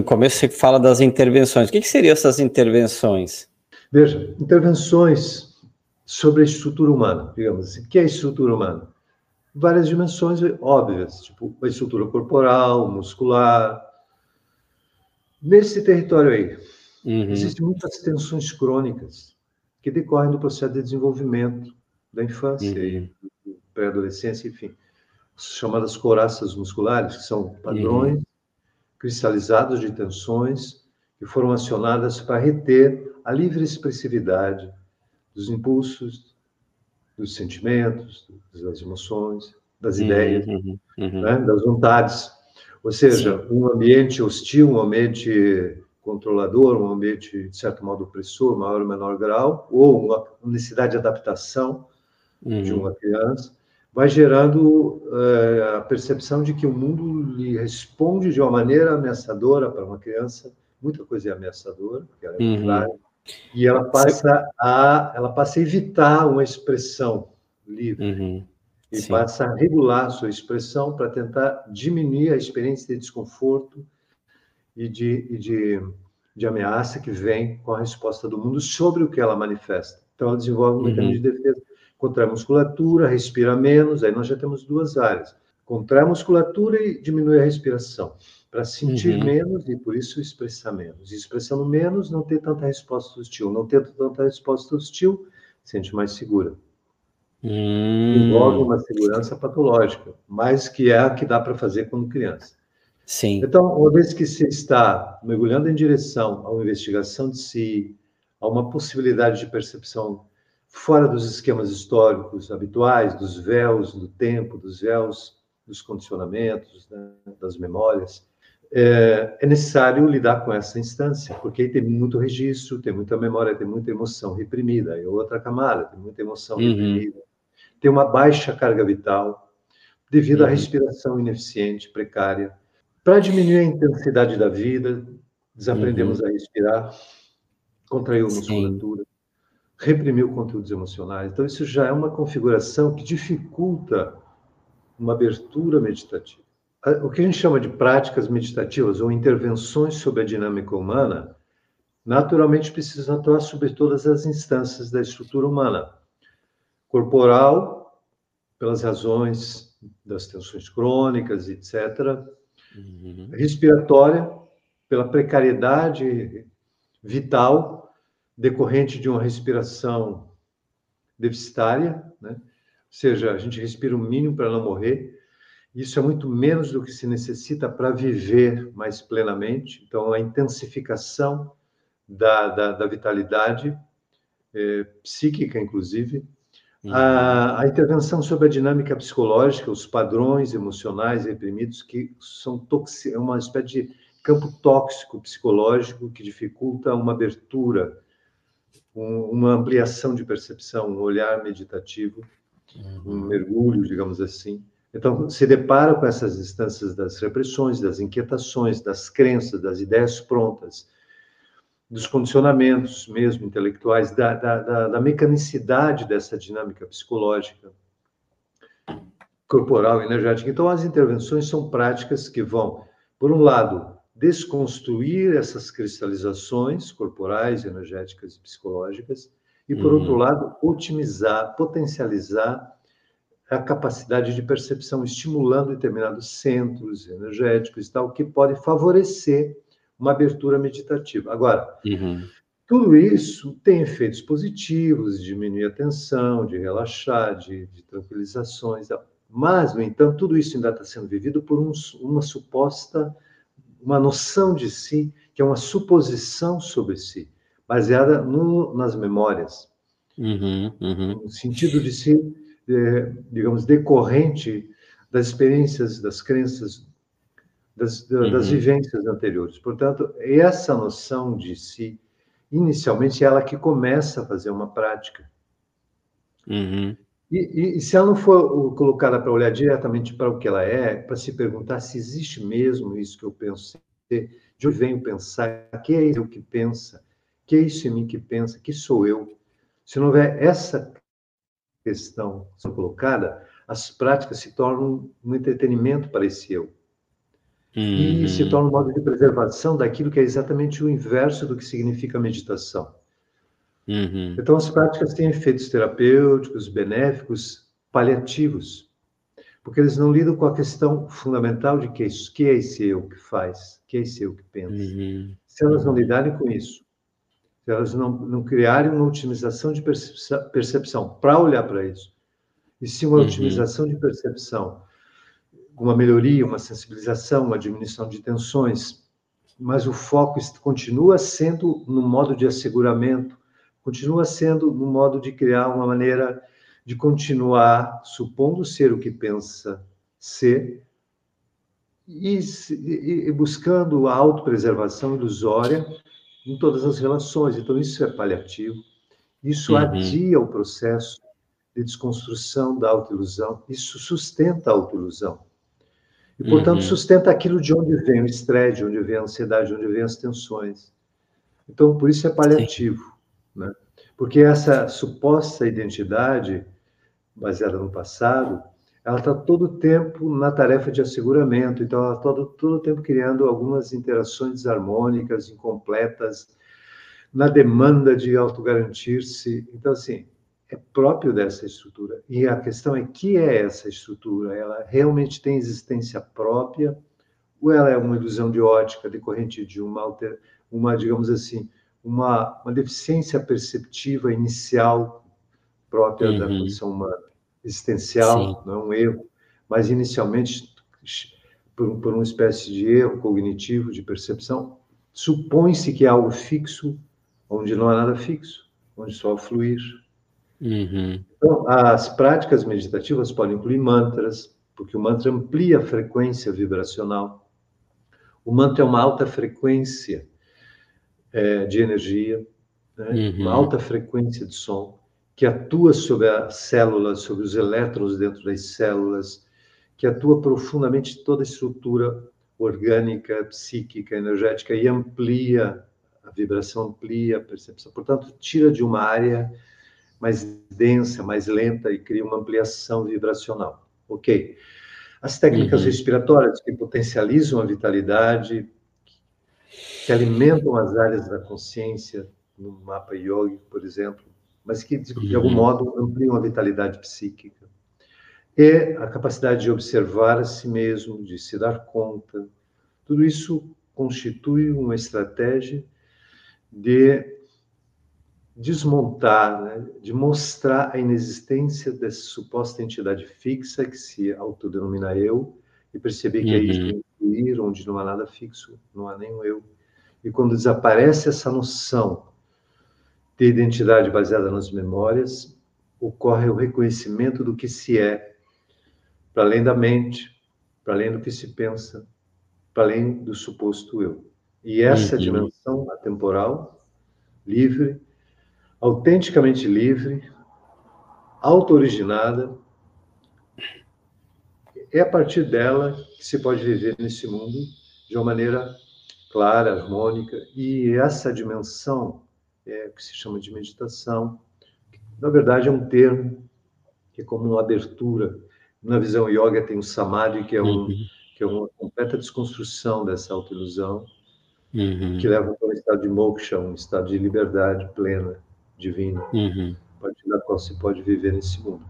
No começo você fala das intervenções. O que, que seriam essas intervenções? Veja, intervenções sobre a estrutura humana, digamos assim. O que é a estrutura humana? Várias dimensões óbvias, tipo a estrutura corporal, muscular. Nesse território aí, uhum. existem muitas tensões crônicas que decorrem do processo de desenvolvimento da infância uhum. e pré-adolescência, enfim, chamadas coraças musculares, que são padrões uhum. Cristalizados de tensões que foram acionadas para reter a livre expressividade dos impulsos, dos sentimentos, das emoções, das uhum, ideias, uhum, uhum. Né? das vontades. Ou seja, Sim. um ambiente hostil, um ambiente controlador, um ambiente, de certo modo, opressor, maior ou menor grau, ou uma necessidade de adaptação de uhum. uma criança, vai gerando é, a percepção de que o mundo lhe responde de uma maneira ameaçadora para uma criança. Muita coisa é ameaçadora, porque ela é uhum. e ela passa a ela passa a evitar uma expressão livre uhum. e Sim. passa a regular a sua expressão para tentar diminuir a experiência de desconforto e de, e de, de ameaça que vem com a resposta do mundo sobre o que ela manifesta. Então, ela desenvolve um mecanismo de defesa contrai a musculatura, respira menos, aí nós já temos duas áreas. Contrai a musculatura e diminui a respiração, para sentir uhum. menos e por isso expressar menos. E expressando menos, não ter tanta resposta hostil. Não tendo tanta resposta hostil, sente mais segura. Hum. Envolve uma segurança patológica, mas que é a que dá para fazer quando criança. Sim. Então, uma vez que você está mergulhando em direção a uma investigação de si, a uma possibilidade de percepção fora dos esquemas históricos habituais, dos véus do tempo, dos véus dos condicionamentos, né, das memórias, é, é, necessário lidar com essa instância, porque tem muito registro, tem muita memória, tem muita emoção reprimida. É outra camada, tem muita emoção uhum. reprimida. Tem uma baixa carga vital, devido uhum. à respiração ineficiente, precária. Para diminuir a intensidade da vida, desaprendemos uhum. a respirar, contraiu musculatura, reprimiu conteúdos emocionais. Então, isso já é uma configuração que dificulta uma abertura meditativa. O que a gente chama de práticas meditativas ou intervenções sobre a dinâmica humana, naturalmente precisam atuar sobre todas as instâncias da estrutura humana. Corporal, pelas razões das tensões crônicas, etc. Uhum. Respiratória, pela precariedade vital decorrente de uma respiração deficitária, né? ou seja, a gente respira o mínimo para não morrer. Isso é muito menos do que se necessita para viver mais plenamente. Então, a intensificação da, da, da vitalidade é, psíquica, inclusive, uhum. a, a, intervenção sobre a dinâmica psicológica, os padrões emocionais reprimidos, que são toxi, é uma espécie de campo tóxico psicológico que dificulta uma abertura um, uma ampliação de percepção, um olhar meditativo, uhum. um mergulho, digamos assim. Então, se depara com essas instâncias das repressões, das inquietações, das crenças, das ideias prontas, dos condicionamentos mesmo intelectuais, da, da, da, da mecanicidade dessa dinâmica psicológica, corporal, energética. Então, as intervenções são práticas que vão, por um lado, desconstruir essas cristalizações corporais, energéticas e psicológicas, e, por uhum. outro lado, otimizar, potencializar a capacidade de percepção, estimulando determinados centros energéticos e tal, que pode favorecer uma abertura meditativa. Agora, uhum. tudo isso tem efeitos positivos, de diminuir a tensão, de relaxar, de, de tranquilizações, mas, no entanto, tudo isso ainda está sendo vivido por um, uma suposta uma noção de si, que é uma suposição sobre si, baseada no, nas memórias. Uhum, uhum. No sentido de si, é, digamos, decorrente das experiências, das crenças, das, uhum. das vivências anteriores. Portanto, essa noção de si, inicialmente, é ela que começa a fazer uma prática. Uhum. E, e, e, se ela não for colocada para olhar diretamente para o que ela é, para se perguntar se existe mesmo isso que eu penso ser, de onde venho pensar, que é eu que pensa, que é isso em mim que pensa, que sou eu. Se não houver essa questão colocada, as práticas se tornam um entretenimento para esse eu. Uhum. E se torna um modo de preservação daquilo que é exatamente o inverso do que significa meditação. Uhum. Então, as práticas têm efeitos terapêuticos, benéficos, paliativos, porque eles não lidam com a questão fundamental de que, isso, que é esse eu que faz, que é esse eu que pensa. Uhum. Se elas não lidarem com isso, se elas não, não criarem uma otimização de percepção para olhar para isso, e sim uma uhum. otimização de percepção, uma melhoria, uma sensibilização, uma diminuição de tensões, mas o foco continua sendo no modo de asseguramento, continua sendo no modo de criar uma maneira de continuar supondo ser o que pensa ser e, e buscando a autopreservação ilusória em todas as relações. Então, isso é paliativo. Isso uhum. adia o processo de desconstrução da autoilusão. Isso sustenta a autoilusão. E, portanto, uhum. sustenta aquilo de onde vem o estresse, de onde vem a ansiedade, de onde vem as tensões. Então, por isso é paliativo. Né? Porque essa suposta identidade, baseada no passado, ela está todo o tempo na tarefa de asseguramento, então ela está todo, o tempo criando algumas interações desarmônicas, incompletas, na demanda de autogarantir-se. Então, assim, é próprio dessa estrutura. E a questão é que é essa estrutura? Ela realmente tem existência própria ou ela é uma ilusão de ótica decorrente de uma, alter, uma digamos assim, uma, uma deficiência perceptiva inicial própria uhum. da condição humana? existencial, Sim. não é um erro, mas inicialmente, por, por uma espécie de erro cognitivo, de percepção, supõe-se que é algo fixo, onde não há nada fixo, onde só fluir. Uhum. Então, as práticas meditativas podem incluir mantras, porque o mantra amplia a frequência vibracional. O mantra é uma alta frequência é, de energia, né? uhum. uma alta frequência de som que atua sobre a célula, sobre os elétrons dentro das células, que atua profundamente toda a estrutura orgânica, psíquica, energética e amplia a vibração, amplia a percepção. Portanto, tira de uma área mais densa, mais lenta e cria uma ampliação vibracional. Ok. As técnicas uhum. respiratórias que potencializam a vitalidade, que alimentam as áreas da consciência, no mapa yogi, por exemplo, mas que, de algum uhum. modo, ampliam a vitalidade psíquica. E a capacidade de observar a si mesmo, de se dar conta. Tudo isso constitui uma estratégia de desmontar, né? de mostrar a inexistência dessa suposta entidade fixa que se autodenomina eu e perceber que uhum. é isso incluir, onde não há nada fixo, não há nenhum eu. E quando desaparece essa noção de identidade baseada nas memórias, ocorre o reconhecimento do que se é, para além da mente, para além do que se pensa, para além do suposto eu. E essa uhum. dimensão atemporal, livre, autenticamente livre, auto-originada, é a partir dela que se pode viver nesse mundo de uma maneira clara, harmônica, e essa dimensão é, que se chama de meditação. Na verdade, é um termo que é como uma abertura. Na visão yoga tem o samadhi, que é, um, uhum. que é uma completa desconstrução dessa autoilusão, uhum. que leva para um estado de moksha, um estado de liberdade plena, divina, uhum. a partir da qual se pode viver nesse mundo.